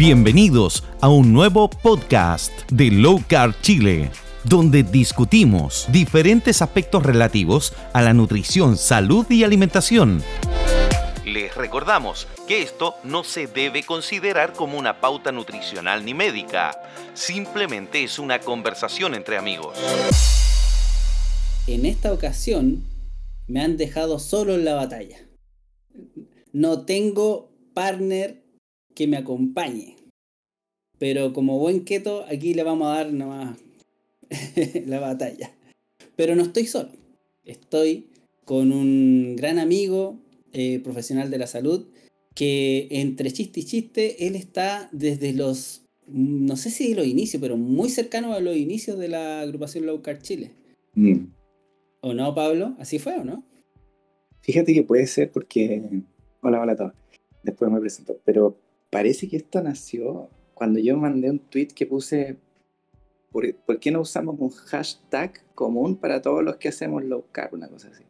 Bienvenidos a un nuevo podcast de Low Carb Chile, donde discutimos diferentes aspectos relativos a la nutrición, salud y alimentación. Les recordamos que esto no se debe considerar como una pauta nutricional ni médica, simplemente es una conversación entre amigos. En esta ocasión me han dejado solo en la batalla. No tengo partner que me acompañe. Pero como buen keto, aquí le vamos a dar nomás la batalla. Pero no estoy solo. Estoy con un gran amigo eh, profesional de la salud que entre chiste y chiste, él está desde los, no sé si los inicios, pero muy cercano a los inicios de la agrupación Low Carb Chile. Mm. ¿O no, Pablo? ¿Así fue o no? Fíjate que puede ser porque... Hola, hola a todos. Después me presento. Pero parece que esto nació cuando yo mandé un tweet que puse, ¿por, qué no usamos un hashtag común para todos los que hacemos low carb? Una cosa así.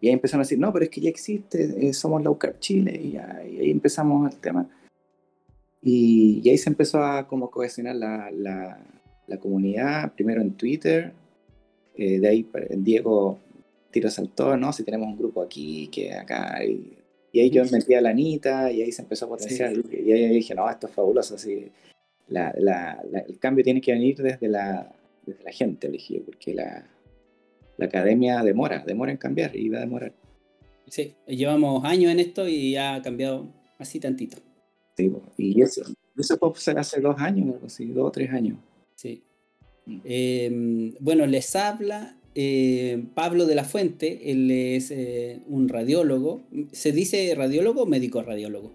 Y ahí empezaron a decir, no, pero es que ya existe, eh, somos low carb Chile, y, ahí empezamos el tema. Y, ahí se empezó a como cohesionar la, la, comunidad, primero en Twitter, eh, de ahí Diego tiro saltó, ¿no? Si tenemos un grupo aquí, que acá, y y ahí yo metí a la Anita y ahí se empezó a potenciar. Y ahí dije, no, esto es fabuloso. Así, la, la, el cambio tiene que venir desde la, desde la gente, dije, porque la, la academia demora, demora en cambiar y va a demorar. Sí, llevamos años en esto y ha cambiado así tantito. Sí, y eso, eso puede ser hace dos años, algo así, dos o tres años. Sí. Mm. Em, bueno, les habla eh, Pablo de la Fuente, él es eh, un radiólogo. ¿Se dice radiólogo o médico radiólogo?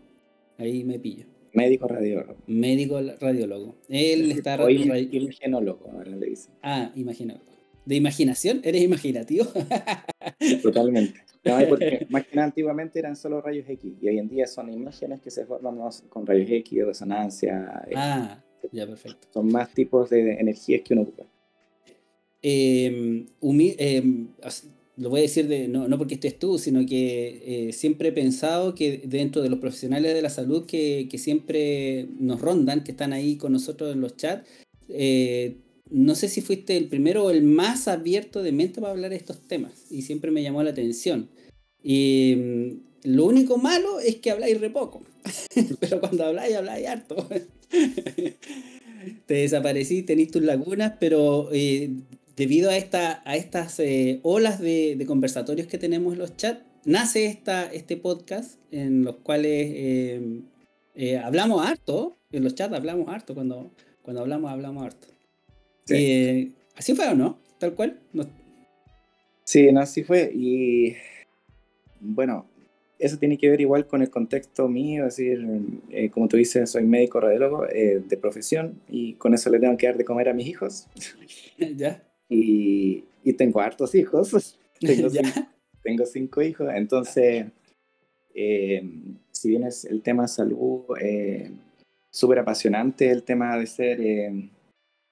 Ahí me pillo. Médico radiólogo. Médico radiólogo. Él está... Hoy imaginólogo, ahora le dice. Ah, imaginólogo. ¿De imaginación? ¿Eres imaginativo? Totalmente. porque más que nada antiguamente eran solo rayos X y hoy en día son imágenes que se forman con rayos X, resonancia. Eh, ah, ya, perfecto. Son más tipos de energías que uno ocupa. Em, em, lo voy a decir de, no, no, porque estés tú, sino que eh, siempre he pensado que dentro de los profesionales de la salud que, que siempre nos rondan, que están ahí con nosotros en los chats, eh, no sé si fuiste el primero o el más abierto de mente para hablar de estos temas, y siempre me llamó la atención. Y em, lo único malo es que habláis re poco, pero cuando habláis, habláis harto. Te desaparecí, tenéis tus lagunas, pero eh, debido a, esta, a estas eh, olas de, conversatorios que tenemos en los chats, nace esta, este podcast en los cuales eh, eh, hablamos harto, en los chats hablamos harto, cuando, cuando hablamos, hablamos harto. ¿Así fue o no? ¿Tal cual? Sí, no, así fue. Y bueno, eso tiene que ver igual con el contexto mío, es decir, como tú dices, soy médico radiólogo de profesión y con eso le tengo que dar de comer a mis hijos. ¿Ya? Y, y tengo hartos hijos. tengo, cinco, tengo cinco hijos, entonces, eh, si bien es el tema salud, eh, súper apasionante el tema de ser eh,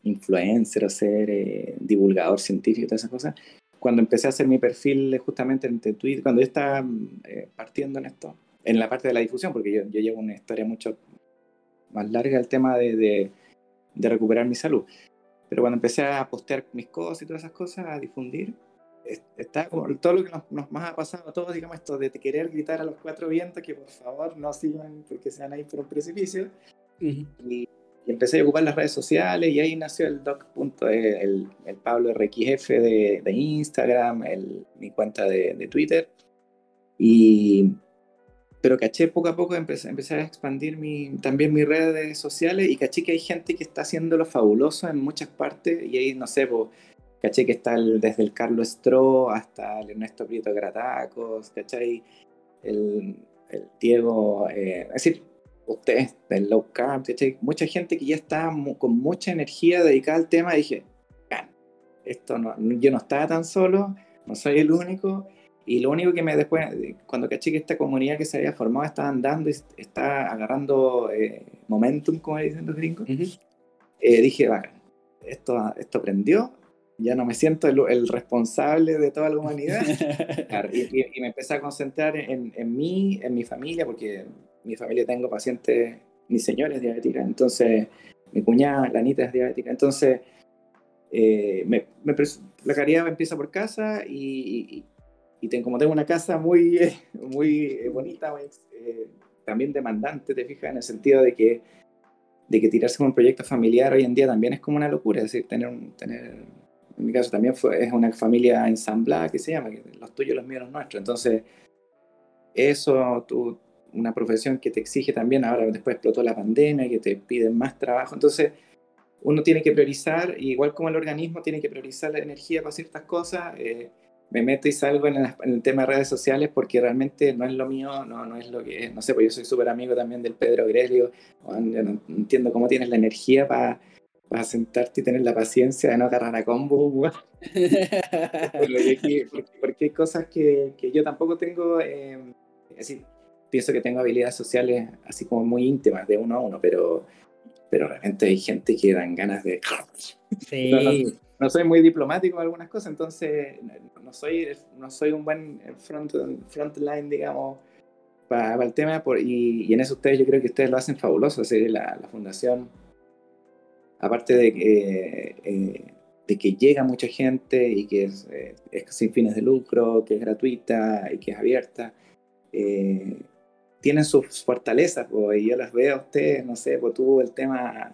influencer o ser eh, divulgador científico y todas esas cosas. Cuando empecé a hacer mi perfil justamente en Twitter, cuando yo estaba partiendo en esto, en la parte de la difusión, porque yo, yo llevo una historia mucho más larga el tema de, de, de recuperar mi salud. Pero cuando empecé a postear mis cosas y todas esas cosas, a difundir, está como todo lo que nos, más ha pasado a todos, digamos, esto de querer gritar a los cuatro vientos que por favor no sigan porque se van a ir por un precipicio. y, empecé a ocupar las redes sociales y ahí nació el doc. El, el Pablo RXF de, de Instagram, el, mi cuenta de, de Twitter. Y, pero caché poco a poco, empecé, empecé a expandir mi, también mis redes sociales y caché que hay gente que está haciéndolo fabuloso en muchas partes y ahí, no sé, pues, caché que está desde el Carlos Stro hasta el Ernesto Prieto Gratacos, caché el, el Diego, eh, es decir, ustedes del low carb, caché mucha gente que ya está con mucha energía dedicada al tema y dije, esto no, yo no estaba tan solo, no soy el único y lo único que me después, cuando caché que esta comunidad que se había formado estaba andando y está agarrando eh, momentum, como dicen los gringos, eh, dije, va, esto, esto prendió, ya no me siento el, responsable de toda la humanidad. y, me empecé a concentrar en, en, mí, en mi familia, porque mi familia tengo pacientes mi señora es diabética, entonces mi cuñada, la Anita, es diabética. Entonces, eh, me, la caridad empieza por casa y, y, tengo, como tengo una casa muy, muy bonita, eh, también demandante, te fijas, en el sentido de que, de que tirarse con un proyecto familiar hoy en día también es como una locura, es decir, tener, tener en mi caso también fue, es una familia ensamblada que se llama, los tuyos, los míos, los nuestros. Entonces, eso, tú, una profesión que te exige también, ahora después explotó la pandemia, que te piden más trabajo, entonces uno tiene que priorizar, igual como el organismo tiene que priorizar la energía para ciertas cosas, eh, me meto y salgo en, el tema de redes sociales porque realmente no es lo mío, no, no es lo que es, no sé, pues yo soy súper amigo también del Pedro Greslio, no entiendo cómo tienes la energía para para sentarte y tener la paciencia de no agarrar a combo, porque, porque, hay cosas que, que yo tampoco tengo, eh, pienso que tengo habilidades sociales así como muy íntimas, de uno a uno, pero, pero realmente hay gente que dan ganas de... Sí. No, soy muy diplomático en algunas cosas, entonces no soy, no soy un buen front, frontline, digamos, para, el tema, por, y, en eso ustedes, yo creo que ustedes lo hacen fabuloso, la, la fundación, aparte de que... Eh, de que llega mucha gente y que es, eh, es, sin fines de lucro, que es gratuita y que es abierta. Eh, tienen sus fortalezas, pues, y yo las veo a ustedes, no sé, pues tuvo el tema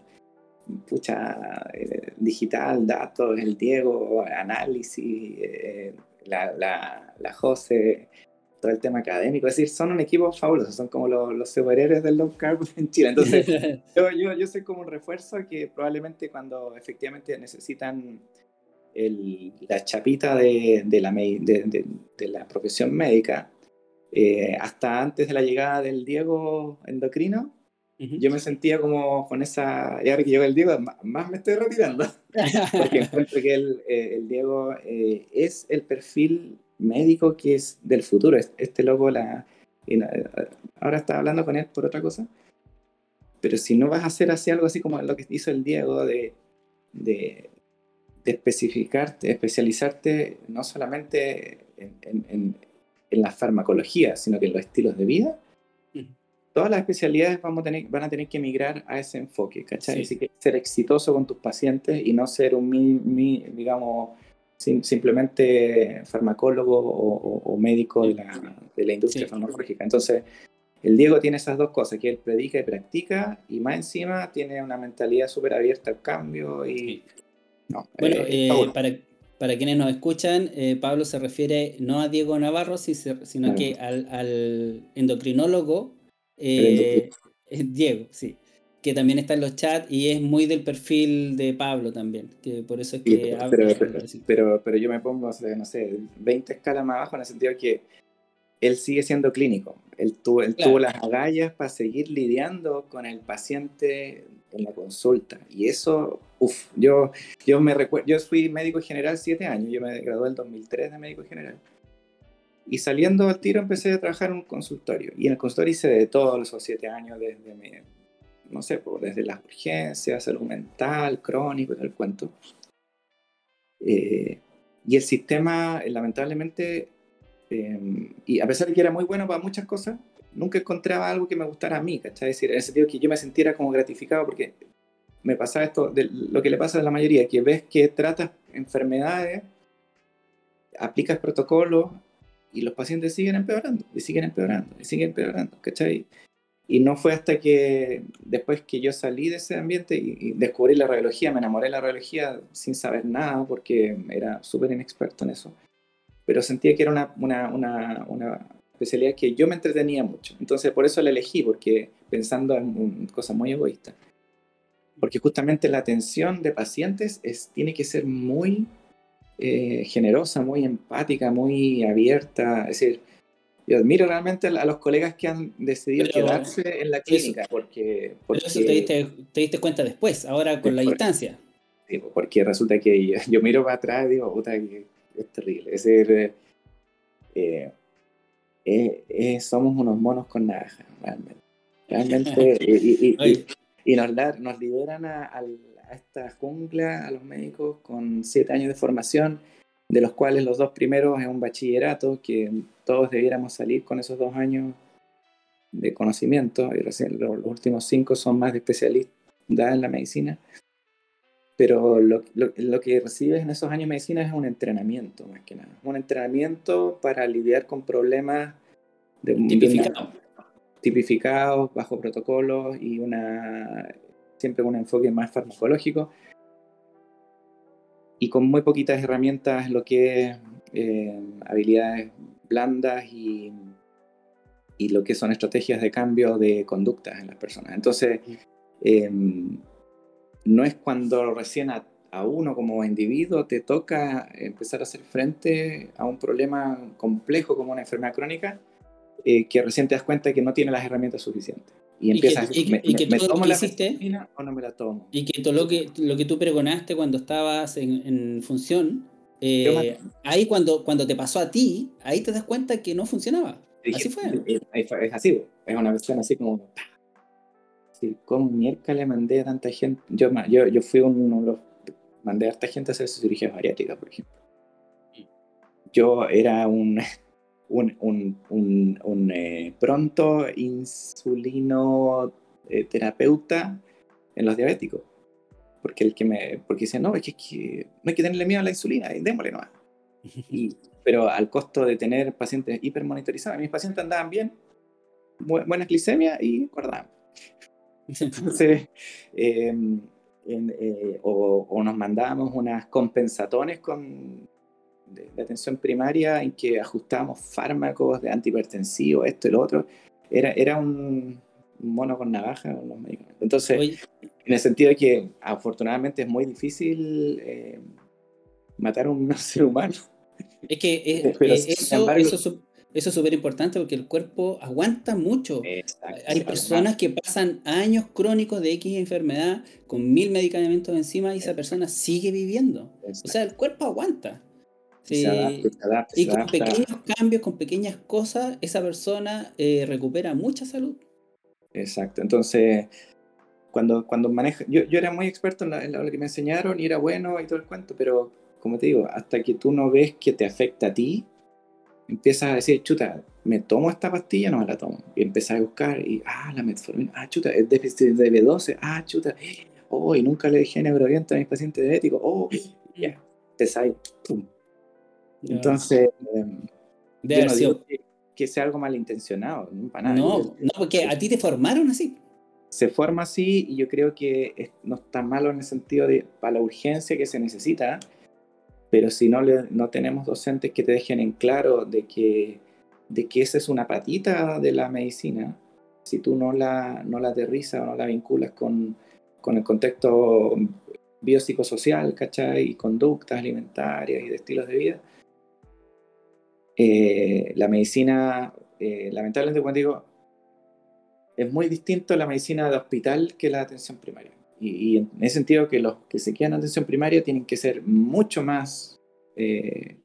pucha, eh, digital, datos, el Diego, análisis, eh, la, la, la, José, todo el tema académico, es decir, son un equipo fabuloso, son como los, los superhéroes del low carb en Chile. Entonces, yo, yo, yo, soy como un refuerzo que probablemente cuando efectivamente necesitan el, la chapita de, de la, de, de la profesión médica, eh, hasta antes de la llegada del Diego endocrino, yo me sentía como con esa, y ahora que llegó el Diego, más me estoy retirando, porque encuentro que el, eh, el Diego eh, es el perfil médico que es del futuro, este loco, la, ahora está hablando con él por otra cosa, pero si no vas a hacer así algo así como lo que hizo el Diego de, de, de especificarte, especializarte no solamente en, en en la farmacología, sino que en los estilos de vida, todas las especialidades vamos a tener, van a tener que migrar a ese enfoque, ¿cachai? Así que ser exitoso con tus pacientes y no ser un, mi, digamos, simplemente farmacólogo o, médico de la, de la industria farmacológica. Entonces, el Diego tiene esas dos cosas, que él predica y practica, y más encima tiene una mentalidad súper abierta al cambio y... No, bueno, eh, eh, para, para quienes nos escuchan, eh, Pablo se refiere no a Diego Navarro, sino que al, endocrinólogo eh, Diego, sí, que también está en los chats y es muy del perfil de Pablo también, que por eso es que... pero, pero, yo me pongo, no sé, 20 escalas más abajo en el sentido que él sigue siendo clínico. Él tuvo, él tuvo las agallas para seguir lidiando con el paciente en la consulta. Y eso, uff, yo, yo me recuerdo, yo fui médico general siete años, yo me gradué en 2003 de médico general. Y saliendo al tiro empecé a trabajar en un consultorio. Y en el consultorio hice de todos esos siete años, desde, mi, no sé, desde las urgencias, salud mental, crónico, y el cuento. Eh, y el sistema, eh, lamentablemente, em, y a pesar de que era muy bueno para muchas cosas, nunca encontraba algo que me gustara a mí, ¿cachai? Es decir, en el sentido que yo me sintiera como gratificado porque me pasaba esto, de lo que le pasa a la mayoría, que ves que tratas enfermedades, aplicas protocolos y los pacientes siguen empeorando, y siguen empeorando, y siguen empeorando, ¿cachai? Y no fue hasta que después que yo salí de ese ambiente y, descubrí la radiología, me enamoré de la radiología sin saber nada porque era súper inexperto en eso. Pero sentía que era una, una, una, una especialidad que yo me entretenía mucho. Entonces por eso la elegí, porque pensando en cosas muy egoístas. Porque justamente la atención de pacientes es, tiene que ser muy eh, generosa, muy empática, muy abierta. Es decir, yo admiro realmente a los colegas que han decidido quedarse en la clínica. porque, porque eso te diste, te diste, cuenta después, ahora con la distancia. Sí, porque resulta que yo, miro para atrás y digo, puta, es terrible. Es decir, eh, eh, eh, somos unos monos con navaja, realmente. Realmente, y, nos, nos, liberan a, esta jungla, a los médicos, con siete años de formación, de los cuales los dos primeros es un bachillerato, que todos debiéramos salir con esos dos años de conocimiento, y recién los, últimos cinco son más de especialistas en la medicina, pero lo, lo, que recibes en esos años de medicina es un entrenamiento, más que nada. Un entrenamiento para lidiar con problemas de, tipificados, tipificados bajo protocolos y una siempre un enfoque más farmacológico y con muy poquitas herramientas lo que es eh, habilidades blandas y, y, lo que son estrategias de cambio de conductas en las personas. Entonces, em, no es cuando recién a, uno como individuo te toca empezar a hacer frente a un problema complejo como una enfermedad crónica, eh, que recién te das cuenta que no tiene las herramientas suficientes. Y empiezas y que, y que me, tomo la hiciste, o no me la tomo. Y que todo lo que, lo que tú pregonaste cuando estabas en, en función, eh, ahí cuando, cuando te pasó a ti, ahí te das cuenta que no funcionaba. así fue. Es, así, es una versión así como... Sí, ¿Cómo mierda le mandé a tanta gente? Yo, yo, yo fui uno de los... Mandé a harta gente a hacer cirugía bariátrica, por ejemplo. Yo era un un, un, un, eh, pronto insulino eh, terapeuta en los diabéticos. Porque el que me, porque dice, no, es que, no hay que tenerle miedo a la insulina, démosle nomás. Y, pero al costo de tener pacientes hipermonitorizados, mis pacientes andaban bien, buena glicemia y guardaban. Entonces, em, eh, o, o, nos mandábamos unas compensatones con de, atención primaria en que ajustábamos fármacos de antihipertensivo, esto y lo otro. Era, era un, mono con navaja los medicamentos. Entonces, en el sentido de que afortunadamente es muy difícil eh, matar a un ser humano. Es que eh, eh, eso, eso, eso, es súper importante porque el cuerpo aguanta mucho. Hay personas que pasan años crónicos de X enfermedad con mil medicamentos encima y esa persona sigue viviendo. O sea, el cuerpo aguanta. Y con pequeños cambios, con pequeñas cosas, esa persona eh, recupera mucha salud. Exacto. Entonces, cuando, cuando maneja, yo, yo era muy experto en, lo que me enseñaron y era bueno y todo el cuento, pero como te digo, hasta que tú no ves que te afecta a ti, empiezas a decir, chuta, ¿me tomo esta pastilla? No me la tomo. Y empiezas a buscar y, ah, la metformina, ah, chuta, es déficit de B12, ah, chuta, oh, y nunca le dejé neuroviento a mis pacientes diabéticos, oh, ya, yeah. te sale, pum, entonces, yo que, sea algo malintencionado, no para nada. No, no, porque a ti te formaron así. Se forma así y yo creo que no está malo en el sentido de para la urgencia que se necesita, pero si no, le, no tenemos docentes que te dejen en claro de que, de que esa es una patita de la medicina, si tú no la, no la aterrizas o no la vinculas con, con el contexto biopsicosocial, ¿cachai? Y conductas alimentarias y de estilos de vida, eh, la medicina, eh, lamentablemente, como digo, es muy distinto la medicina de hospital que la atención primaria. Y, en ese sentido, que los que se quedan en atención primaria tienen que ser mucho más eh,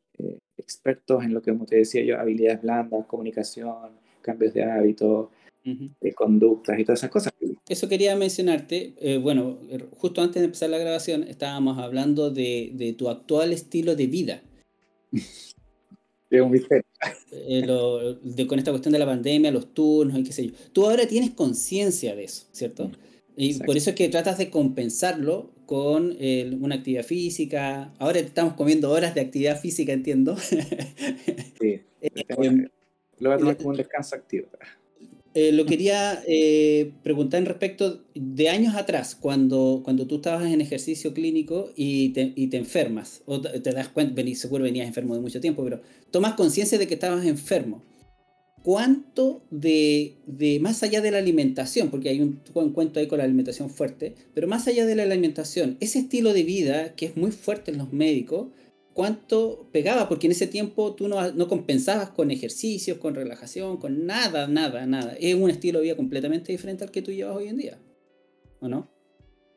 expertos en lo que, como te decía yo, habilidades blandas, comunicación, cambios de hábitos, de conductas y todas esas cosas. Eso quería mencionarte. bueno, justo antes de empezar la grabación estábamos hablando de, de tu actual estilo de vida. un eh, con esta cuestión de la pandemia, los turnos y qué sé yo. Tú ahora tienes conciencia de eso, ¿cierto? Y por eso es que tratas de compensarlo con una actividad física. Ahora estamos comiendo horas de actividad física, entiendo. Sí. Eh, lo voy a tomar como un descanso activo. Eh, lo quería eh, preguntar en respecto de años atrás, cuando, cuando tú estabas en ejercicio clínico y te, y te enfermas, o te, das cuenta, seguro venías enfermo de mucho tiempo, pero tomas conciencia de que estabas enfermo. ¿Cuánto de, de, más allá de la alimentación, porque hay un, un cuento ahí con la alimentación fuerte, pero más allá de la alimentación, ese estilo de vida que es muy fuerte en los médicos, cuánto pegaba, porque en ese tiempo tú no, no, compensabas con ejercicios, con relajación, con nada, nada, nada. Es un estilo de vida completamente diferente al que tú llevas hoy en día, ¿o no?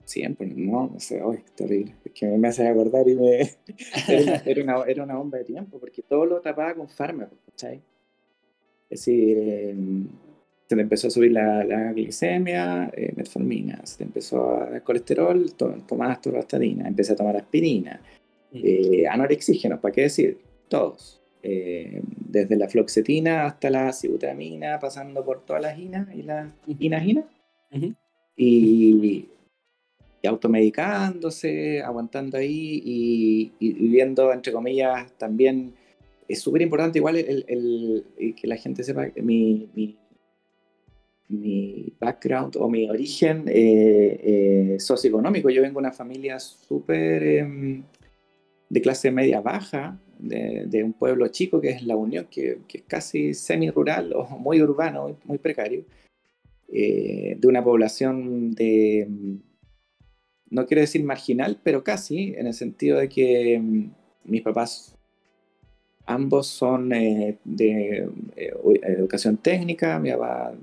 Siempre, no, no sé, es terrible. Es que me hace acordar y me. era, una, era, una, bomba de tiempo, porque todo lo tapaba con fármacos, ¿cachai? Es decir, em, se te empezó a subir la, la glicemia, eh, metformina, se te empezó a dar colesterol, to, tomabas torvastatina, empecé a tomar aspirina, eh, anorexígenos, ¿para qué decir? Todos. eh, desde la floxetina hasta la sibutramina, pasando por todas las inas y las inaginas. y, automedicándose, aguantando ahí y, viviendo, entre comillas, también es súper importante igual el, que la gente sepa mi, mi, background o mi origen eh, eh, socioeconómico. Yo vengo de una familia súper em, de clase media baja, de, un pueblo chico que es La Unión, que, es casi semi-rural o muy urbano, muy, precario, eh, de una población de, no quiero decir marginal, pero casi, en el sentido de que mm, mis papás ambos son eh, de eh, educación técnica, mi papá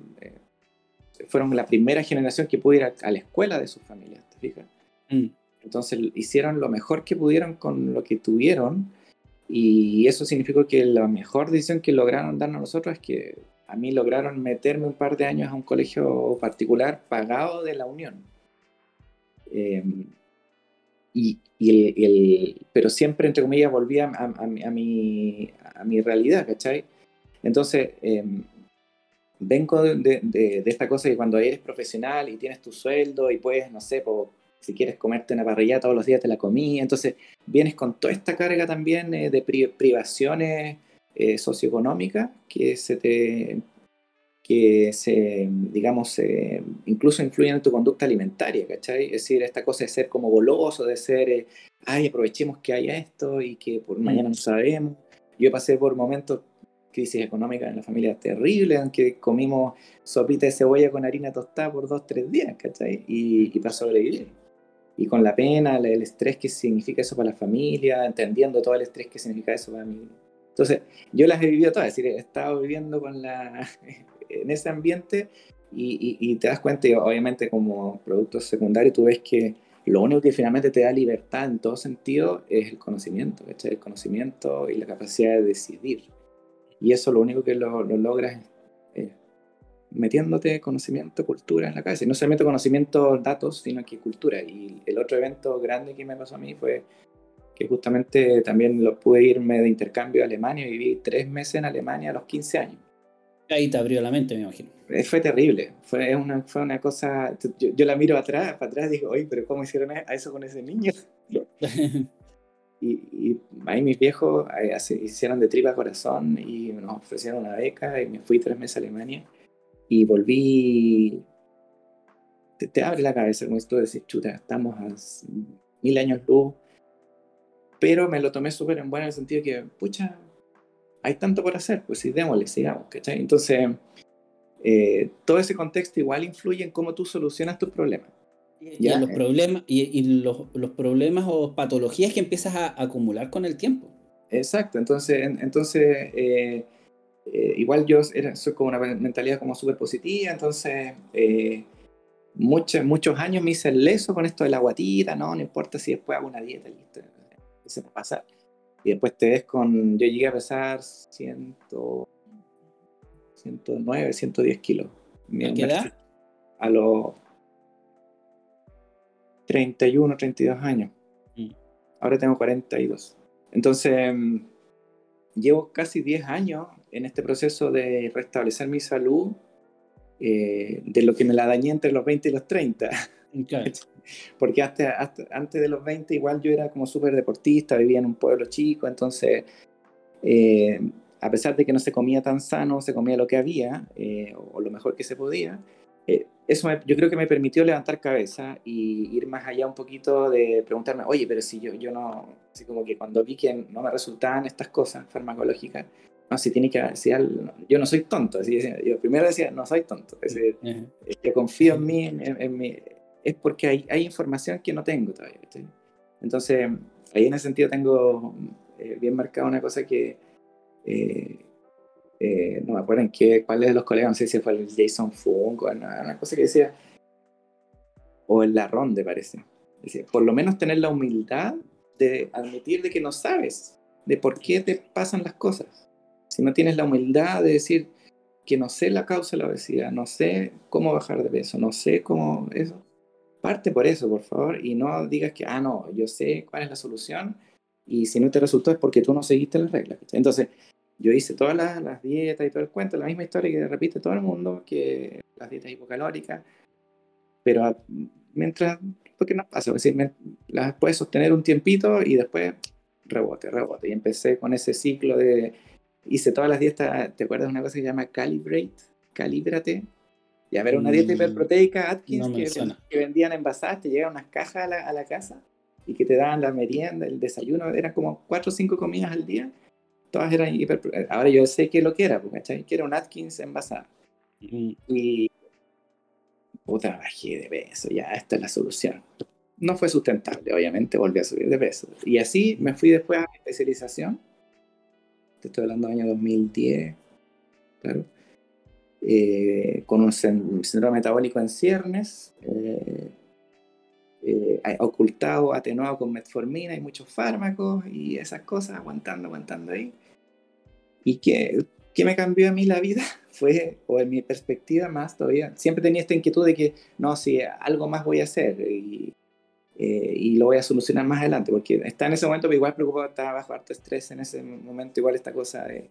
fueron la primera generación que pudo ir a, la escuela de sus familias, ¿te fijas? Mm. Entonces hicieron lo mejor que pudieron con lo que tuvieron y eso significó que la mejor decisión que lograron darnos nosotros es que a mí lograron meterme un par de años a un colegio particular pagado de la Unión. Em, y, el, pero siempre, entre comillas, volví a, a, mi, a mi realidad, ¿cachai? Entonces, em, vengo de, de, de, esta cosa que cuando eres profesional y tienes tu sueldo y puedes, no sé, por si quieres comerte una parrilla todos los días te la comí, entonces vienes con toda esta carga también eh, de privaciones eh, socioeconómicas que se te que se, digamos, incluso influyen en tu conducta alimentaria, ¿cachai? Es decir, esta cosa de ser como goloso, de ser, eh, ay, aprovechemos que haya esto y que por mm. mañana no sabemos. Yo pasé por momentos, crisis económica en la familia terrible, en que comimos sopita de cebolla con harina tostada por dos, tres días, ¿cachai? Y, y para sobrevivir y con la pena, el estrés que significa eso para la familia, entendiendo todo el estrés que significa eso para mí. Entonces, yo las he vivido todas, es decir, he estado viviendo con la, en ese ambiente y, y, te das cuenta, y obviamente como producto secundario, tú ves que lo único que finalmente te da libertad en todo sentido es el conocimiento, el conocimiento y la capacidad de decidir. Y eso lo único que lo, lo logras metiéndote conocimiento, cultura en la cabeza. Y no solamente conocimiento, datos, sino que cultura. Y el otro evento grande que me pasó a mí fue que justamente también lo pude irme de intercambio a Alemania. Viví tres meses en Alemania a los 15 años. Ahí te abrió la mente, me imagino. Eh, fue terrible. Fue una, fue una cosa. Yo, la miro atrás, para atrás, y digo, oye, pero ¿cómo hicieron a eso con ese niño? y, y, ahí mis viejos eh, hicieron de tripa corazón y nos ofrecieron una beca y me fui tres meses a Alemania y volví, te, abre la cabeza como esto de decir, chuta, estamos a mil años luz, pero me lo tomé súper en bueno en el sentido que, pucha, hay tanto por hacer, pues sí, démosle, sigamos, ¿cachai? Entonces, eh, todo ese contexto igual influye en cómo tú solucionas tus problemas. Y, los problemas y, los, los, problemas o patologías que empiezas a, acumular con el tiempo. Exacto, entonces, entonces eh, eh, igual yo era, soy como una mentalidad como súper positiva, entonces eh, muchos, muchos años me hice el leso con esto de la guatita, no, no importa si después hago una dieta, listo, se me pasa. Y después te ves con, yo llegué a pesar 100, 109, 110 kilos. ¿A qué edad? A los 31, 32 años. Mm. Ahora tengo 42. Entonces, mm, llevo casi 10 años en este proceso de restablecer mi salud eh, de lo que me la dañé entre los 20 y los 30. Porque hasta, antes de los 20 igual yo era como súper deportista, vivía en un pueblo chico, entonces eh, a pesar de que no se comía tan sano, se comía lo que había eh, o, lo mejor que se podía, eso yo creo que me permitió levantar cabeza y ir más allá un poquito de preguntarme, oye, pero si yo, yo no, así como que cuando vi que no me resultaban estas cosas farmacológicas, no, si tiene que decir, yo no soy tonto, así, yo primero decía, no soy tonto, es decir, que confío en mí, en, es porque hay, hay, información que no tengo todavía. Entonces, ahí en ese sentido tengo eh, bien marcada una cosa que, eh, eh, no me acuerdo en qué, cuál de los colegas, no sé si fue el Jason Funk o una, cosa que decía, o el Larronde parece. Decía, por lo menos tener la humildad de admitir de que no sabes de por qué te pasan las cosas si no tienes la humildad de decir que no sé la causa de la obesidad, no sé cómo bajar de peso, no sé cómo eso, parte por eso, por favor, y no digas que, ah, no, yo sé cuál es la solución y si no te resultó es porque tú no seguiste las reglas. Entonces, yo hice todas las, dietas y todo el cuento, la misma historia que repite todo el mundo, que las dietas hipocalóricas, pero mientras, qué no pasa, es decir, las puedes sostener un tiempito y después rebote, rebote. Y empecé con ese ciclo de, hice todas las dietas, ¿te acuerdas de una cosa que se llama Calibrate? Calíbrate. Y a ver, una dieta mm, hiperproteica Atkins que, vendían envasadas, te llegaban unas cajas a la, a la casa y que te daban la merienda, el desayuno, eran como cuatro o cinco comidas al día todas eran hiper... Ahora yo sé qué lo que era, ¿cachai? Que era un Atkins envasado. Y... Puta, bajé de peso, ya, esta es la solución. No fue sustentable, obviamente, volví a subir de peso. Y así me fui después a mi especialización. Te estoy hablando del año 2010, claro. Eh, con un síndrome metabólico en ciernes, eh, eh, ocultado, atenuado con metformina y muchos fármacos y esas cosas, aguantando, aguantando ahí. ¿Y qué, qué me cambió a mí la vida? Fue, o en mi perspectiva más todavía, siempre tenía esta inquietud de que, no, si algo más voy a hacer y, eh, y lo voy a solucionar más adelante, porque está en ese momento, pero igual preocupado, estaba bajo harto estrés en ese momento, igual esta cosa de,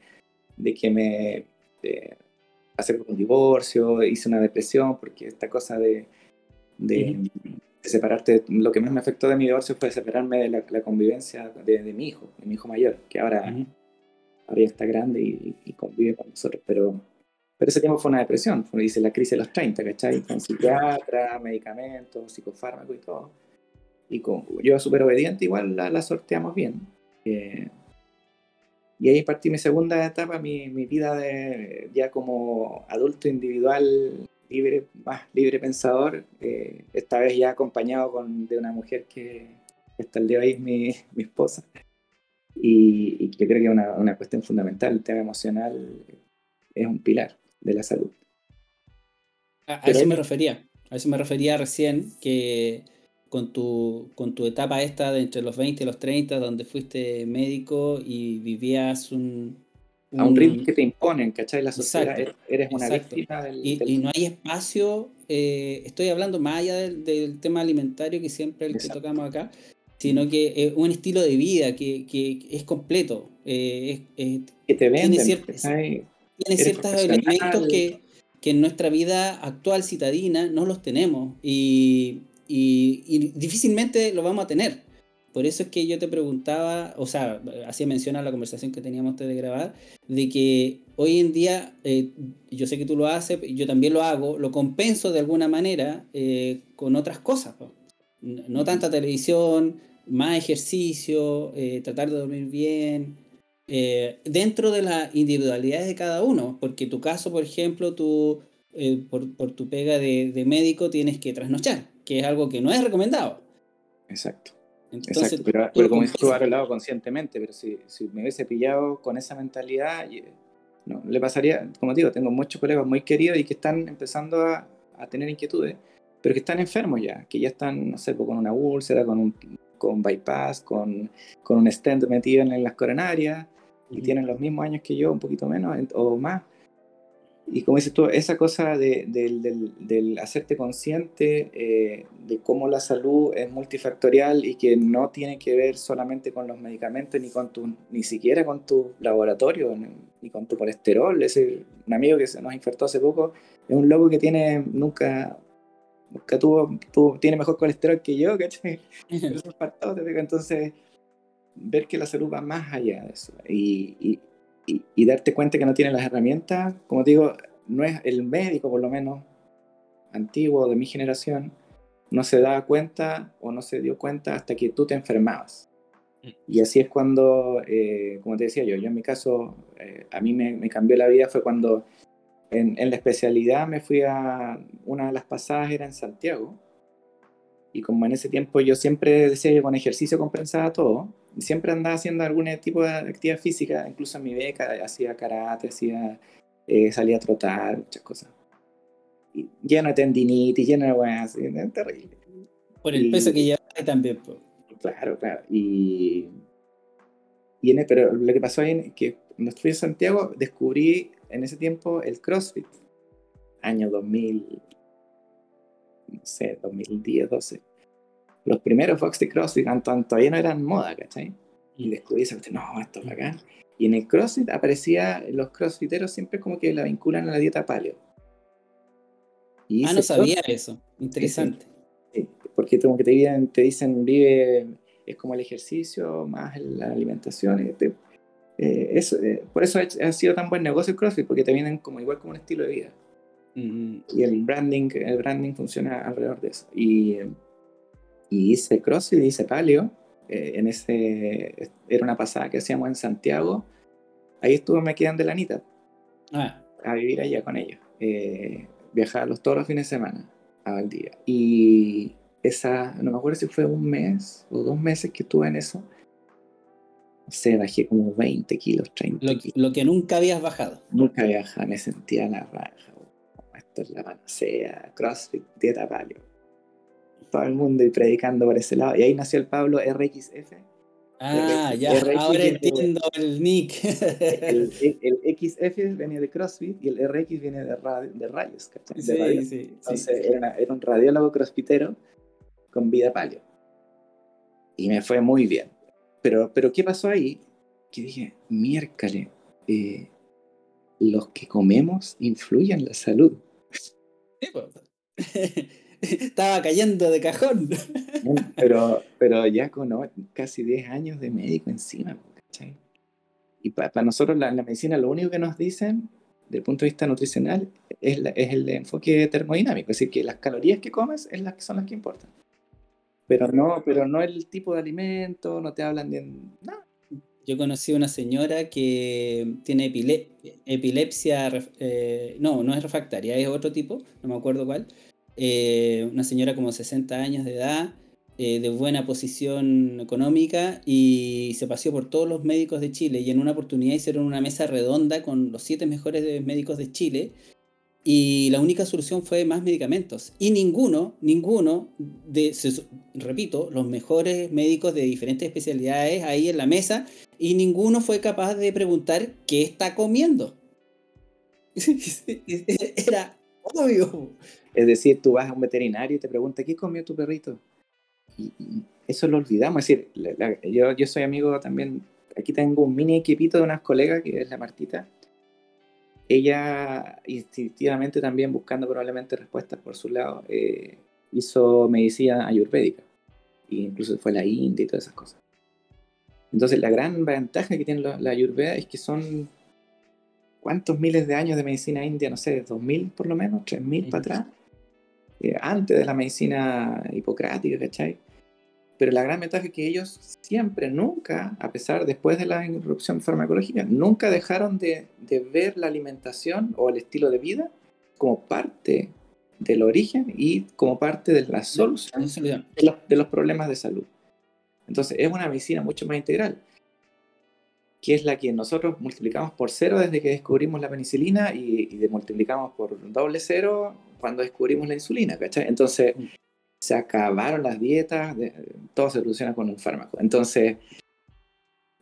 de que me de hacer un divorcio, hice una depresión, porque esta cosa de, de, separarte, lo que más me afectó de mi divorcio fue separarme de la, convivencia de, de, mi hijo, de mi hijo mayor, que ahora ahora ya está grande y, convive con nosotros, pero, pero ese tiempo fue una depresión, fue, dice la crisis de los 30, ¿cachai? Con psiquiatra, medicamentos, psicofármacos y todo. Y con, yo súper obediente, igual la, la, sorteamos bien. Eh, y ahí partí mi segunda etapa, mi, mi vida de, ya como adulto individual, libre, más libre pensador, eh, esta vez ya acompañado con, de una mujer que hasta el día de hoy es mi, mi esposa y, yo creo que una, una cuestión fundamental, el tema emocional es un pilar de la salud. A, eso me refería, a eso me refería recién, que con tu, con tu etapa esta de entre los 20 y los 30, donde fuiste médico y vivías un... a un ritmo que te imponen, ¿cachai? La sociedad, eres una víctima del, y, no hay espacio, eh, estoy hablando más allá del, tema alimentario que siempre el que tocamos acá, sino que es un estilo de vida que, que es completo. Eh, que te venden, tiene, tiene ciertos elementos que, que, en nuestra vida actual citadina no los tenemos y, y, difícilmente lo vamos a tener. Por eso es que yo te preguntaba, o sea, hacía mención a la conversación que teníamos antes de grabar, de que hoy en día, eh, yo sé que tú lo haces, yo también lo hago, lo compenso de alguna manera eh, con otras cosas. No tanta televisión, más ejercicio, eh, tratar de dormir bien, dentro de las individualidades de cada uno, porque tu caso, por ejemplo, tú, por, por, tu pega de, de, médico tienes que trasnochar, que es algo que no es recomendado. Exacto. Entonces, Exacto, pero, pero como dices tú, arreglado conscientemente, pero si, si, me hubiese pillado con esa mentalidad, no, le pasaría, como digo, tengo muchos colegas muy queridos y que están empezando a, a tener inquietudes, pero que están enfermos ya, que ya están, no sé, pues, con una úlcera, con un con bypass, con, con un stent metido en, las coronarias, y tienen los mismos años que yo, un poquito menos o más. Y como dices tú, esa cosa de, del, hacerte consciente eh, de cómo la salud es multifactorial y que no tiene que ver solamente con los medicamentos, ni, con tu, ni siquiera con tu laboratorio, ni, con tu colesterol. Es un amigo que se nos infartó hace poco es un loco que tiene nunca que tuvo, tiene mejor colesterol que yo, ¿cachai? Entonces, ver que la salud va más allá de eso y, y, y, darte cuenta que no tiene las herramientas, como digo, no es el médico, por lo menos antiguo de mi generación, no se da cuenta o no se dio cuenta hasta que tú te enfermabas. Y así es cuando, eh, como te decía yo, yo en mi caso, eh, a mí me, me, cambió la vida fue cuando en, la especialidad me fui a, una de las pasadas era en Santiago, y como en ese tiempo yo siempre decía que con ejercicio compensaba todo, siempre andaba haciendo algún tipo de actividad física, incluso en mi beca hacía karate, hacía, eh, salía a trotar, muchas cosas. Y lleno de tendinitis, lleno de weas, terrible. Por el peso que llevaba también. Claro, claro. Y, y pero lo que pasó ahí es que cuando estuve en Santiago descubrí en ese tiempo el CrossFit, año 2000, no sé, 2010, 12. Los primeros Fox de CrossFit todavía no eran moda, ¿cachai? Y descubrí eso, no, esto es bacán. Y en el CrossFit aparecía, los crossfiteros siempre como que la vinculan a la dieta paleo. Y ah, no sabía eso. Interesante. porque como que te, te dicen, vive, es como el ejercicio, más la alimentación. Eh, eso, eh, por eso ha, sido tan buen negocio el CrossFit, porque te vienen como igual como un estilo de vida. Y el branding, el branding funciona alrededor de eso. Y, y hice CrossFit, hice paleo. Eh, en ese, era una pasada que hacíamos en Santiago. Ahí estuve, me quedan de lanita. Ah. A vivir allá con ellos. Eh, viajaba los, todos los fines de semana a Valdivia. Y esa, no me acuerdo si fue un mes o dos meses que estuve en eso. No sé, bajé como 20 kilos, 30 lo, kilos. Lo que nunca habías bajado. Nunca había bajado, me sentía la raja esto es la panacea, CrossFit, dieta paleo. Todo el mundo y predicando por ese lado. Y ahí nació el Pablo RXF. Ah, ya, ahora entiendo el nick. El, XF viene de CrossFit y el RX viene de, de rayos, ¿cachai? Sí, sí, Entonces Era, era, un radiólogo crossfitero con vida paleo. Y me fue muy bien. Pero, pero ¿qué pasó ahí? Que dije, miércale, eh, los que comemos influyen en la salud. Estaba cayendo de cajón. pero, pero ya con casi 10 años de médico encima, Y para nosotros la, la, medicina lo único que nos dicen, desde el punto de vista nutricional, es, es el enfoque termodinámico. Es decir, que las calorías que comes es las, son las que importan. Pero no, pero no el tipo de alimento, no te hablan de nada. Yo conocí a una señora que tiene epilepsia, eh, no, no es refractaria, es otro tipo, no me acuerdo cuál. Eh, una señora como 60 años de edad, eh, de buena posición económica y se paseó por todos los médicos de Chile y en una oportunidad hicieron una mesa redonda con los siete mejores médicos de Chile y la única solución fue más medicamentos. Y ninguno, ninguno, de, repito, los mejores médicos de diferentes especialidades ahí en la mesa, y ninguno fue capaz de preguntar qué está comiendo. Era obvio. Es decir, tú vas a un veterinario y te pregunta, ¿qué comió tu perrito? Y, eso lo olvidamos. Es decir, yo, yo soy amigo también, aquí tengo un mini equipito de unas colegas, que es la Martita, ella instintivamente también buscando probablemente respuestas por su lado, eh, hizo medicina ayurvédica. E incluso fue a la India y todas esas cosas. Entonces la gran ventaja que tiene la, ayurveda es que son cuántos miles de años de medicina india, no sé, dos mil por lo menos, tres mil para atrás, eh, antes de la medicina hipocrática, ¿cachai? Pero la gran ventaja es que ellos siempre, nunca, a pesar después de la irrupción farmacológica, nunca dejaron de, ver la alimentación o el estilo de vida como parte del origen y como parte de la solución de los, problemas de salud. Entonces es una medicina mucho más integral, que es la que nosotros multiplicamos por cero desde que descubrimos la penicilina y, y multiplicamos por doble cero cuando descubrimos la insulina, ¿cachai? Entonces, mm se acabaron las dietas, todo se soluciona con un fármaco. Entonces,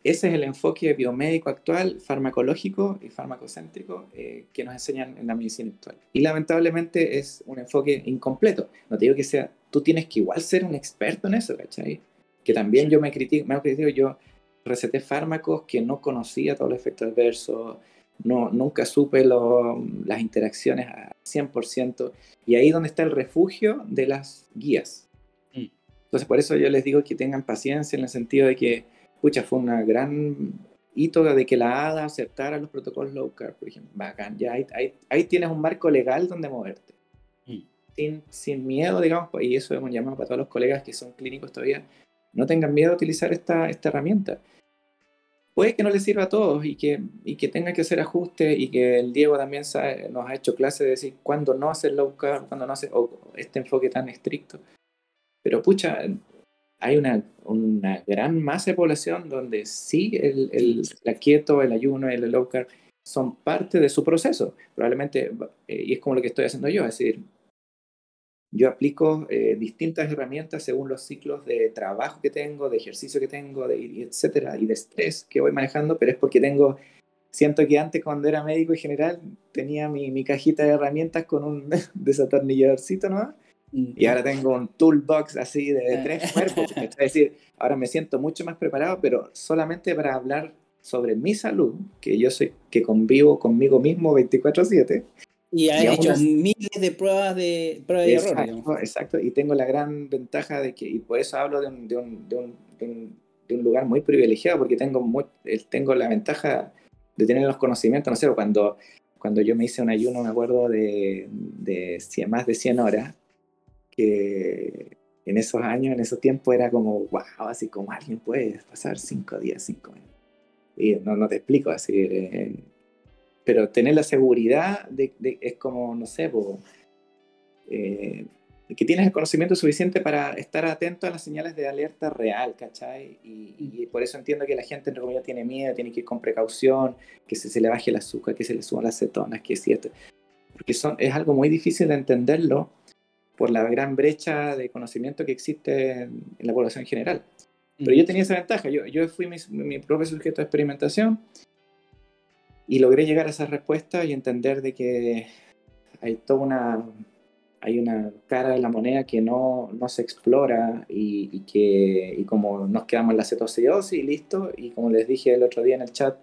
ese es el enfoque biomédico actual, farmacológico y farmacocéntrico eh, que nos enseñan en la medicina actual. Y lamentablemente es un enfoque incompleto. No te digo que sea, tú tienes que igual ser un experto en eso, ¿cachai? Que también yo me critico, me critico, yo receté fármacos que no conocía todos los efectos adversos, no, nunca supe las interacciones a 100%, y ahí es donde está el refugio de las guías. Mm. Entonces, por eso yo les digo que tengan paciencia en el sentido de que, pucha, fue una gran hito de que la ADA aceptara los protocolos low carb, por ejemplo. Bacán, ya ahí, ahí, tienes un marco legal donde moverte. Mm. Sin, sin, miedo, digamos, y eso hemos llamado para todos los colegas que son clínicos todavía, no tengan miedo a utilizar esta, esta herramienta puede que no le sirva a todos y que, y que tenga que hacer ajustes y que el Diego también nos ha hecho clase de decir cuándo no hacer low carb, cuándo no hacer este enfoque tan estricto. Pero pucha, hay una, una gran masa de población donde sí el, el la quieto, el ayuno, el low carb son parte de su proceso. Probablemente, eh, y es como lo que estoy haciendo yo, es decir, yo aplico eh, distintas herramientas según los ciclos de trabajo que tengo, de ejercicio que tengo, de, etcétera, y de estrés que voy manejando, pero es porque tengo, siento que antes cuando era médico en general tenía mi, mi cajita de herramientas con un desatornilladorcito, ¿no? Y ahora tengo un toolbox así de tres cuerpos. es decir, ahora me siento mucho más preparado, pero solamente para hablar sobre mi salud, que yo soy, que convivo conmigo mismo 24/7. Y ha hecho miles de pruebas de, pruebas de error. Exacto, y tengo la gran ventaja de que, y por eso hablo de un, de un, de un, de un, lugar muy privilegiado, porque tengo, muy, tengo la ventaja de tener los conocimientos, no sé, cuando, cuando yo me hice un ayuno, me acuerdo de, de más de 100 horas, que en esos años, en esos tiempos era como, wow, así como alguien puede pasar 5 días, 5 años. Y no, no te explico así. Eh, pero tener la seguridad de, es como, no sé, eh, que tienes el conocimiento suficiente para estar atento a las señales de alerta real, ¿cachai? Y, por eso entiendo que la gente, entre comillas, tiene miedo, tiene que ir con precaución, que se, se le baje el azúcar, que se le suban las cetonas, que es cierto. Porque son, es algo muy difícil de entenderlo por la gran brecha de conocimiento que existe en, la población en general. Pero yo tenía esa ventaja, yo, yo fui mi, mi propio sujeto de experimentación y logré llegar a esa respuesta y entender de que hay toda una, hay una cara de la moneda que no, no se explora y, que y como nos quedamos en la cetosis y listo, y como les dije el otro día en el chat,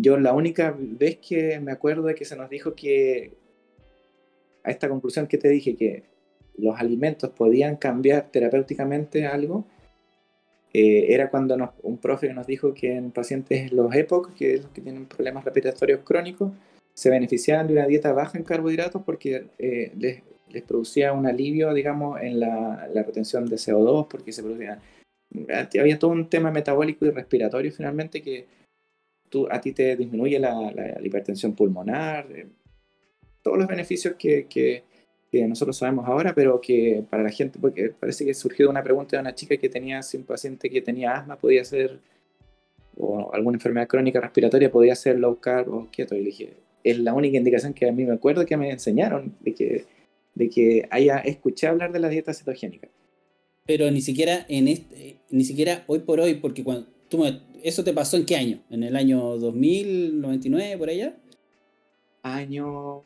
yo la única vez que me acuerdo de que se nos dijo que a esta conclusión que te dije, que los alimentos podían cambiar terapéuticamente algo, eh, era cuando un profe nos dijo que en pacientes los EPOC, que es los que tienen problemas respiratorios crónicos, se beneficiaban de una dieta baja en carbohidratos porque eh, les, les, producía un alivio, digamos, en la, la, retención de CO2, porque se producía... Había todo un tema metabólico y respiratorio finalmente que tú, a ti te disminuye la, la, hipertensión pulmonar, eh, todos los beneficios que, que que nosotros sabemos ahora, pero que para la gente, porque parece que surgió una pregunta de una chica que tenía, si un paciente que tenía asma podía ser, o alguna enfermedad crónica respiratoria podía ser low carb o keto. Y le dije, es la única indicación que a mí me acuerdo que me enseñaron de que, de que haya escuché hablar de la dieta cetogénica. Pero ni siquiera en este, ni siquiera hoy por hoy, porque cuando tú ¿eso te pasó en qué año? ¿En el año 2099 por allá? Año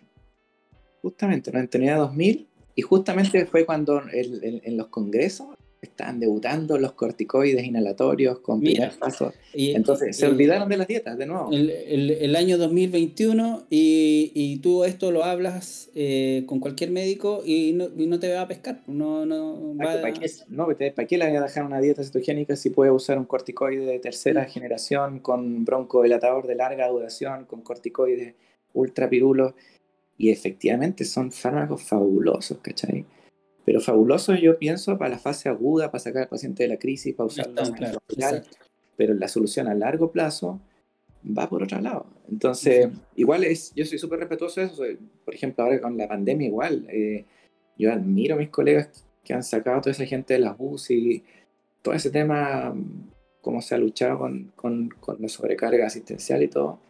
justamente, no tenía 2000, y justamente fue cuando en los congresos estaban debutando los corticoides inhalatorios con primer paso. Y, Entonces se olvidaron de las dietas de nuevo. El, el, año 2021 y, y, tú esto lo hablas eh, con cualquier médico y no, y no, te va a pescar. No, no, ¿Para, qué, no, ¿Para qué le voy a dejar una dieta cetogénica si puede usar un corticoide de tercera generación con broncodilatador de larga duración, con corticoides ultrapirulos? Y efectivamente son fármacos fabulosos, ¿cachai? Pero fabulosos yo pienso para la fase aguda, para sacar al paciente de la crisis, para usarlo claro, pero la solución a largo plazo va por otro lado. Entonces, igual es, yo soy súper respetuoso de eso. Por ejemplo, ahora con la pandemia igual, eh, yo admiro a mis colegas que han sacado a toda esa gente de las UCI, todo ese tema, cómo se ha luchado con, con, con la sobrecarga asistencial y todo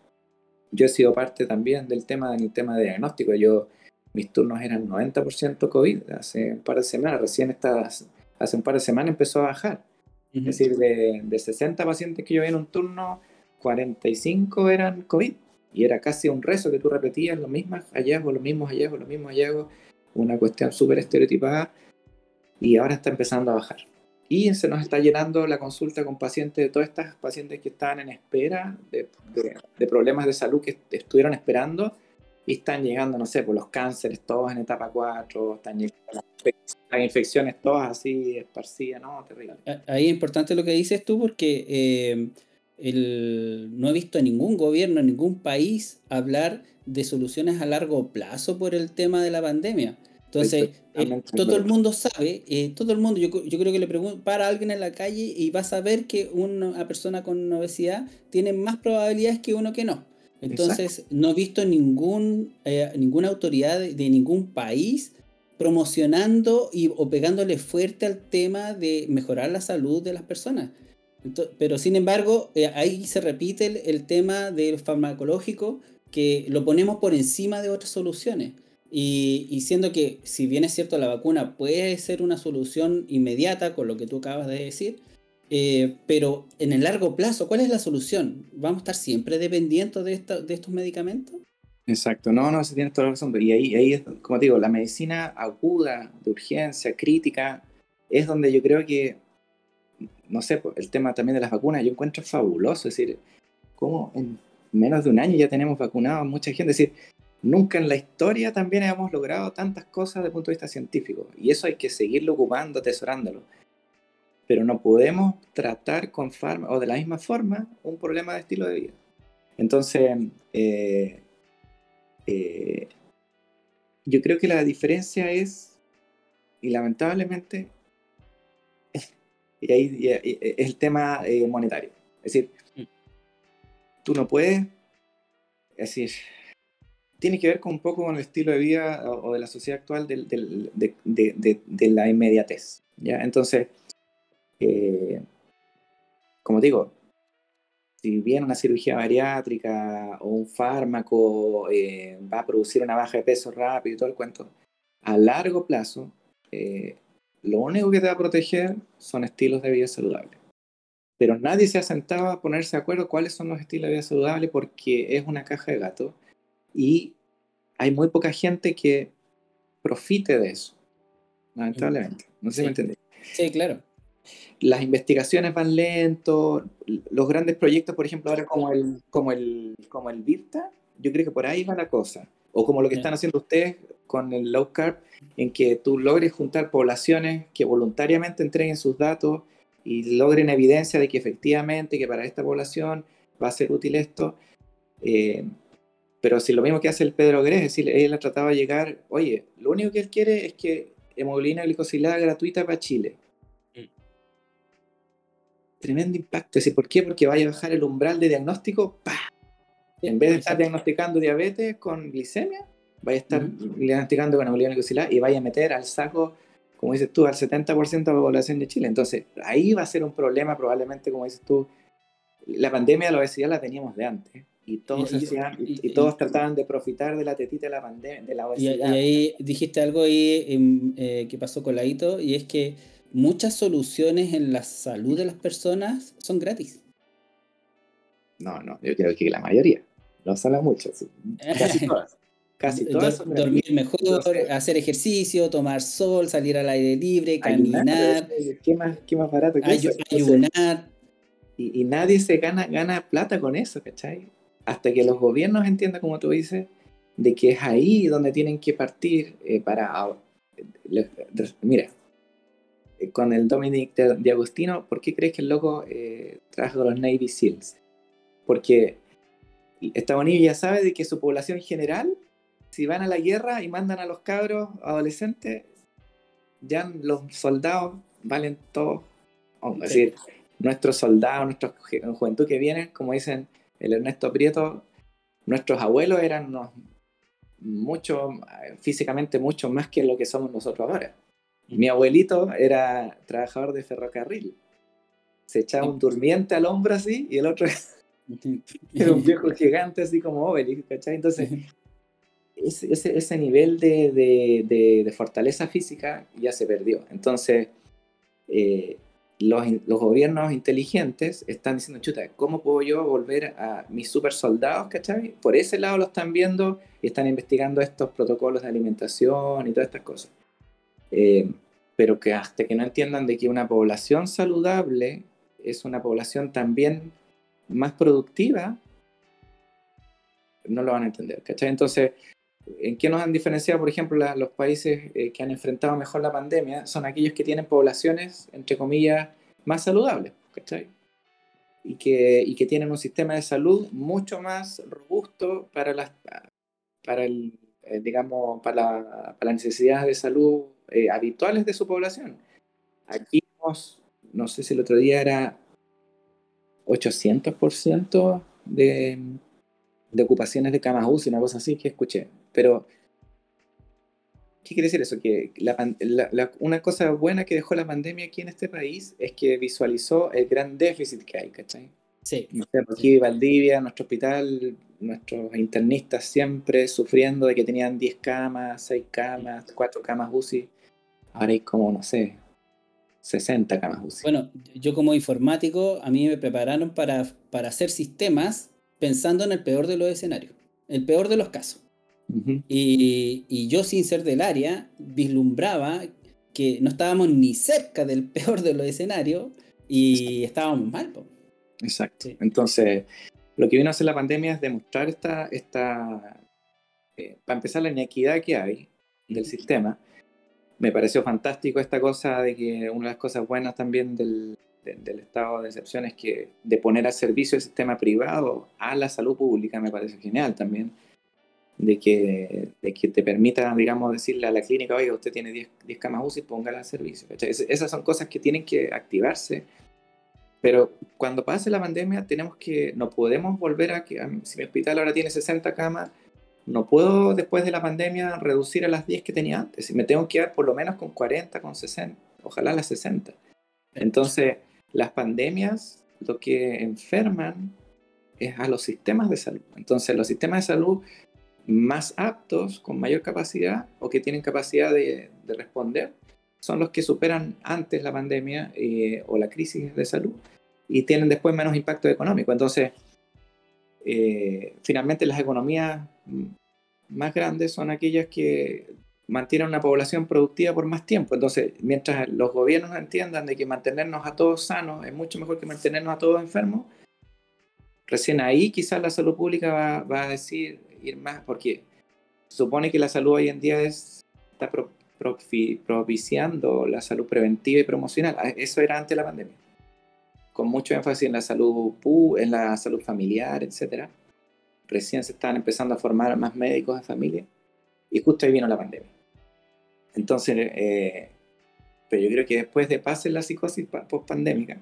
yo he sido parte también del tema, del tema de diagnóstico. Yo, mis turnos eran 90% COVID hace un par de semanas, recién estas, hace un par de semanas empezó a bajar. Es decir, de, de, 60 pacientes que yo vi en un turno, 45 eran COVID. Y era casi un rezo que tú repetías los mismos hallazgos, los mismos hallazgos, los mismos hallazgos, una cuestión súper estereotipada. Y ahora está empezando a bajar. Y se nos está llenando la consulta con pacientes, de todas estas pacientes que estaban en espera de, de, problemas de salud que estuvieron esperando y están llegando, no sé, por los cánceres todos en etapa 4, están llegando las infecciones todas así esparcidas, ¿no? Terrible. Ahí es importante lo que dices tú porque eh, el, no he visto ningún gobierno, ningún país hablar de soluciones a largo plazo por el tema de la pandemia. Entonces, eh, todo el mundo sabe, eh, todo el mundo, yo, yo, creo que le pregunto, para alguien en la calle y va a saber que una persona con obesidad tiene más probabilidades que uno que no. Entonces, no he visto ningún, eh, ninguna autoridad de, ningún país promocionando y, o pegándole fuerte al tema de mejorar la salud de las personas. pero sin embargo, ahí se repite el, el tema del farmacológico que lo ponemos por encima de otras soluciones. Y, siendo que, si bien es cierto, la vacuna puede ser una solución inmediata, con lo que tú acabas de decir, eh, pero en el largo plazo, ¿cuál es la solución? ¿Vamos a estar siempre dependiendo de, de estos medicamentos? Exacto, no, no, se tiene toda la razón. Y ahí, ahí es, como te digo, la medicina aguda, de urgencia, crítica, es donde yo creo que, no sé, pues, el tema también de las vacunas, yo encuentro fabuloso. Es decir, cómo en menos de un año ya tenemos vacunado a mucha gente. Es decir, nunca en la historia también hemos logrado tantas cosas desde el punto de vista científico. Y eso hay que seguirlo ocupando, atesorándolo. Pero no podemos tratar con fármacos, o de la misma forma, un problema de estilo de vida. Entonces, eh, eh, yo creo que la diferencia es, y lamentablemente, y ahí, es el tema eh, monetario. Es decir, mm. tú no puedes, es decir, tiene que ver con un poco con el estilo de vida o, de la sociedad actual de, la inmediatez. ¿ya? Entonces, eh, como digo, si bien una cirugía bariátrica o un fármaco eh, va a producir una baja de peso rápido y todo el cuento, a largo plazo, eh, lo único que te va a proteger son estilos de vida saludables. Pero nadie se ha sentado a ponerse de acuerdo cuáles son los estilos de vida saludables porque es una caja de gato y hay muy poca gente que profite de eso, lamentablemente. No sé si me entendí. Sí, claro las investigaciones van lento, los grandes proyectos, por ejemplo, ahora como el, como el, como el VIRTA, yo creo que por ahí va la cosa. O como lo que están haciendo ustedes con el low carb, en que tú logres juntar poblaciones que voluntariamente entreguen sus datos y logren evidencia de que efectivamente que para esta población va a ser útil esto. Eh, pero si lo mismo que hace el Pedro Grés, es decir, él ha tratado de llegar, oye, lo único que él quiere es que hemoglobina glicosilada gratuita para Chile tremendo impacto. ¿Por qué? Porque vaya a bajar el umbral de diagnóstico. En vez de estar diagnosticando diabetes con glicemia, vaya a estar diagnosticando con hemoglobina glucosilada y vaya a meter al saco, como dices tú, al 70% de la población de Chile. Entonces, ahí va a ser un problema probablemente, como dices tú. La pandemia de la obesidad la teníamos de antes. Y todos, y, todos trataban de profitar de la tetita de la pandemia, de la obesidad. Y, ahí dijiste algo ahí em, eh, que pasó con la hito, y es que muchas soluciones en la salud de las personas son gratis. No, no, yo creo que la mayoría. No son las muchas, casi todas. Casi todas. Dormir mejor, hacer ejercicio, tomar sol, salir al aire libre, caminar. ¿Qué más, qué más barato que eso? Ayunar. Y, y, nadie se gana, gana plata con eso, ¿cachai? Hasta que los gobiernos entiendan, como tú dices, de que es ahí donde tienen que partir eh, para... Mira, eh, con el Dominic de, Agostino, ¿por qué crees que el loco eh, trabaja con los Navy SEALs? Porque Estados Unidos ya sabe de que su población general, si van a la guerra y mandan a los cabros adolescentes, ya los soldados valen todos. Es decir, nuestros soldados, nuestra juventud que vienen, como dicen el Ernesto Prieto, nuestros abuelos eran mucho, físicamente mucho más que lo que somos nosotros ahora. Mi abuelito era trabajador de ferrocarril. Se echaba un durmiente al hombro así y el otro era un viejo gigante así como Obelix, ¿cachai? Entonces, ese, ese nivel de, de, de, fortaleza física ya se perdió. Entonces, eh, los, los, gobiernos inteligentes están diciendo, chuta, ¿cómo puedo yo volver a mis super soldados, ¿cachai? Por ese lado lo están viendo y están investigando estos protocolos de alimentación y todas estas cosas. Eh, pero que hasta que no entiendan de que una población saludable es una población también más productiva, no lo van a entender, ¿cachai? Entonces, ¿en qué nos han diferenciado, por ejemplo, los países eh, que han enfrentado mejor la pandemia? Son aquellos que tienen poblaciones, entre comillas, más saludables, ¿cachai? Y que, y que tienen un sistema de salud mucho más robusto para las, para el, eh, digamos, para, para las necesidades de salud eh, habituales de su población. Aquí no sé si el otro día era 800% de, de ocupaciones de camas UCI, una cosa así que escuché. Pero, ¿qué quiere decir eso? Que una cosa buena que dejó la pandemia aquí en este país es que visualizó el gran déficit que hay, ¿cachai? Sí. aquí Valdivia, nuestro hospital, nuestros internistas siempre sufriendo de que tenían 10 camas, 6 camas, 4 camas UCI. Ahora hay como, no sé, 60 camas UCI. Bueno, yo como informático, a mí me prepararon para, para hacer sistemas pensando en el peor de los escenarios. el peor de los casos. y, yo sin ser del área, vislumbraba que no estábamos ni cerca del peor de los escenarios y estábamos mal. Exacto. Entonces, lo que vino a hacer la pandemia es demostrar esta, esta eh, para empezar, la inequidad que hay del sistema. Me pareció fantástico esta cosa de que una de las cosas buenas también del, del estado de excepción es que de poner al servicio el sistema privado a la salud pública me parece genial también. De que, de que te permita, digamos, decirle a la clínica, oye, usted tiene 10, 10 camas UCI, póngala al servicio. esas son cosas que tienen que activarse. Pero cuando pase la pandemia, tenemos que, no podemos volver a que, si mi hospital ahora tiene 60 camas, no puedo después de la pandemia reducir a las 10 que tenía antes. Me tengo que quedar por lo menos con 40, con 60, ojalá las 60. Entonces, las pandemias lo que enferman es a los sistemas de salud. Entonces, los sistemas de salud más aptos, con mayor capacidad o que tienen capacidad de, responder, son los que superan antes la pandemia eh, o la crisis de salud y tienen después menos impacto económico. Entonces, eh, finalmente las economías más grandes son aquellas que mantienen una población productiva por más tiempo. Entonces, mientras los gobiernos entiendan de que mantenernos a todos sanos es mucho mejor que mantenernos a todos enfermos, recién ahí quizás la salud pública va, a decir ir más, porque supone que la salud hoy en día es, está propiciando la salud preventiva y promocional. Ah, eso era antes de la pandemia. Con mucho énfasis en la salud, en la salud familiar, etcétera recién se estaban empezando a formar más médicos de familia y justo ahí vino la pandemia. Entonces, eh, pero yo creo que después de pase la psicosis post-pandémica,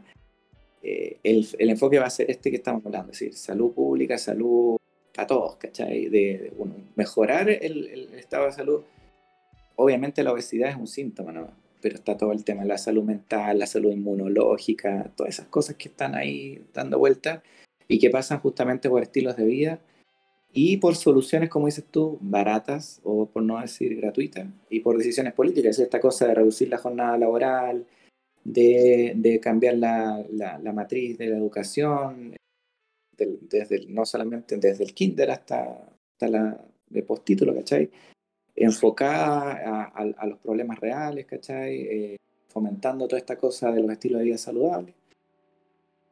eh, el, enfoque va a ser este que estamos hablando, es decir, salud pública, salud a todos, ¿cachai? De, mejorar el, el, estado de salud. Obviamente la obesidad es un síntoma, ¿no? Pero está todo el tema de la salud mental, la salud inmunológica, todas esas cosas que están ahí dando vueltas y que pasan justamente por estilos de vida y por soluciones, como dices tú, baratas o por no decir gratuitas, y por decisiones políticas, esta cosa de reducir la jornada laboral, de, de cambiar la, la, matriz de la educación, desde no solamente desde el kinder hasta, hasta la de postítulo, ¿cachai? Enfocada a, a, los problemas reales, ¿cachai? Eh, fomentando toda esta cosa de los estilos de vida saludables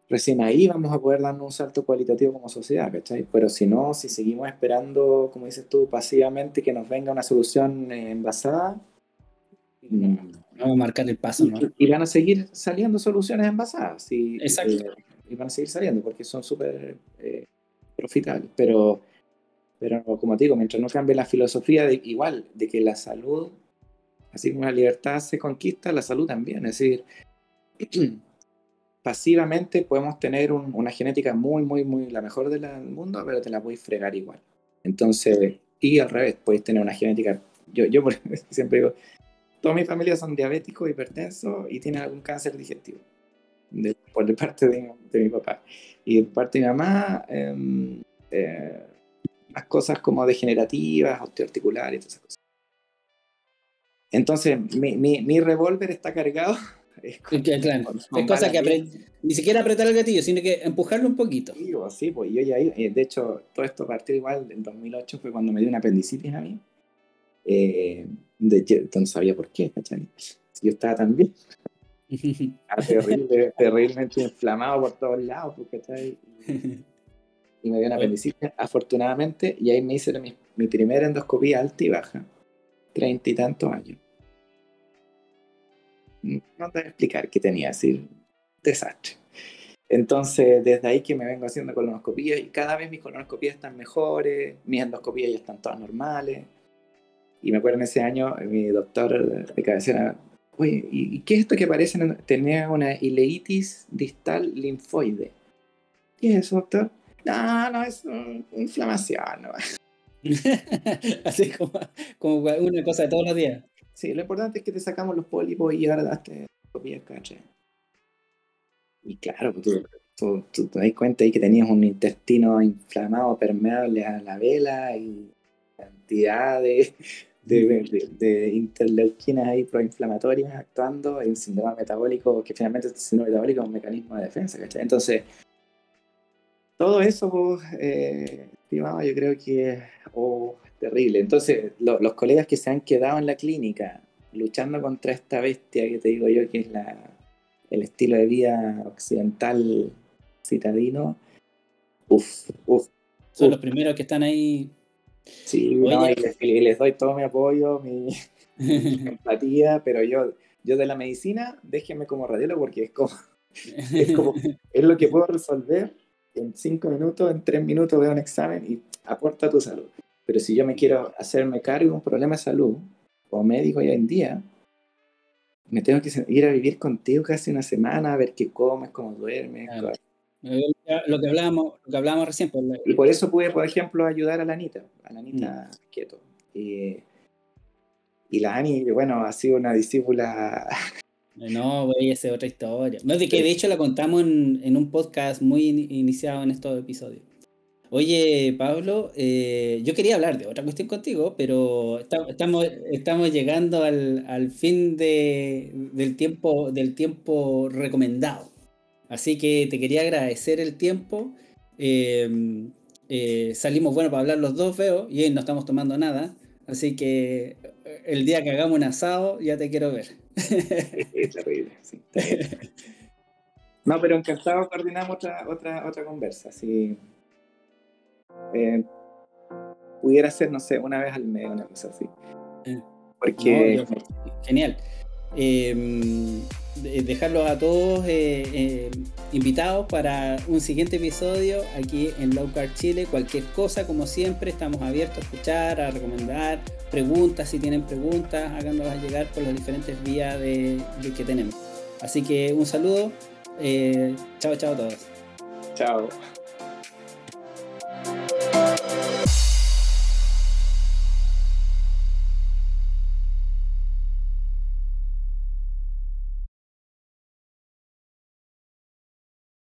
recién ahí vamos a poder darnos un salto cualitativo como sociedad, ¿cachai? Pero si no, si seguimos esperando, como dices tú, pasivamente que nos venga una solución eh, envasada, mm, vamos a marcar el paso, ¿no? Y, van a seguir saliendo soluciones envasadas. Y, Exacto. Eh, y van a seguir saliendo porque son súper eh, profitables. Pero, pero, como te digo, mientras no cambie la filosofía, de, igual, de que la salud, así como la libertad se conquista, la salud también. Es decir, pasivamente podemos tener una genética muy, muy, muy la mejor del mundo, pero te la puedes fregar igual. Entonces, y al revés, puedes tener una genética. Yo, yo siempre digo, toda mi familia son diabéticos, hipertensos y tienen algún cáncer digestivo. por de parte de, mi papá. Y por parte de mi mamá, em, eh, las cosas como degenerativas, osteoarticulares, todas esas cosas. Entonces, mi, mi, mi revólver está cargado es, cosa que ni siquiera apretar el gatillo, sino que empujarlo un poquito. Sí, pues yo ya, eh, de hecho, todo esto partió igual, en 2008 fue cuando me dio una apendicitis a mí. Eh, de, entonces sabía por qué, ¿cachai? yo estaba tan bien. terrible, terriblemente inflamado por todos lados, pues, ¿cachai? Y me dio una apendicitis, afortunadamente, y ahí me hice mi, mi primera endoscopía alta y baja, treinta y tantos años no te voy a explicar qué tenía, decir, desastre. Entonces, desde ahí que me vengo haciendo colonoscopías y cada vez mis colonoscopías están mejores, mis endoscopías ya están todas normales. Y me acuerdo en ese año, mi doctor de cabecera, oye, ¿y qué es esto que parece tener una ileitis distal linfoide? ¿Qué es eso, doctor? No, no, es una inflamación. Así como, como una cosa de todos los días. Sí, lo importante es que te sacamos los pólipos y ahora daste copias, caché. Y claro, pues, tú, tú, te das cuenta ahí que tenías un intestino inflamado, permeable a la vela y cantidad de, de, de, interleuquinas ahí proinflamatorias actuando en síndrome metabólico, que finalmente el síndrome metabólico es un mecanismo de defensa, ¿cachai? Entonces, todo eso pues, eh, yo creo que oh, terrible. Entonces, los colegas que se han quedado en la clínica luchando contra esta bestia que te digo yo, que es la, el estilo de vida occidental citadino, uff, uff. Son los primeros que están ahí. Sí, y, les, doy todo mi apoyo, mi, empatía, pero yo, yo de la medicina, déjenme como radiólogo porque es como, es como, es lo que puedo resolver en cinco minutos, en tres minutos veo un examen y aporta tu salud. Pero si yo me quiero hacerme cargo de un problema de salud, o médico hoy en día, me tengo que ir a vivir contigo casi una semana, a ver qué comes, cómo duermes. Lo que hablábamos, lo que hablábamos recién. Pues, y por eso pude, por ejemplo, ayudar a la Anita, a la Anita mm. Quieto. Y, y la Ani, bueno, ha sido una discípula no, güey, esa es otra historia. No, de que de hecho la contamos en, en un podcast muy iniciado en estos episodios. Oye, Pablo, eh, yo quería hablar de otra cuestión contigo, pero estamos, estamos llegando al, al fin de, del, tiempo, del tiempo recomendado. Así que te quería agradecer el tiempo. Em, eh, salimos bueno para hablar los dos, veo, y hoy no estamos tomando nada. Así que eh, el día que hagamos un asado, ya te quiero ver. Es terrible, sí. No, pero encantado coordinamos otra, otra, otra conversa. Sí. Eh, pudiera ser, no sé, una vez al mes, una cosa así. Eh, Porque. genial. Em, dejarlos a todos eh, invitados para un siguiente episodio aquí en Low Carb Chile. Cualquier cosa, como siempre, estamos abiertos a escuchar, a recomendar preguntas. Si tienen preguntas, háganlas llegar por las diferentes vías de, que tenemos. Así que un saludo. chao, chao a todos. Chao.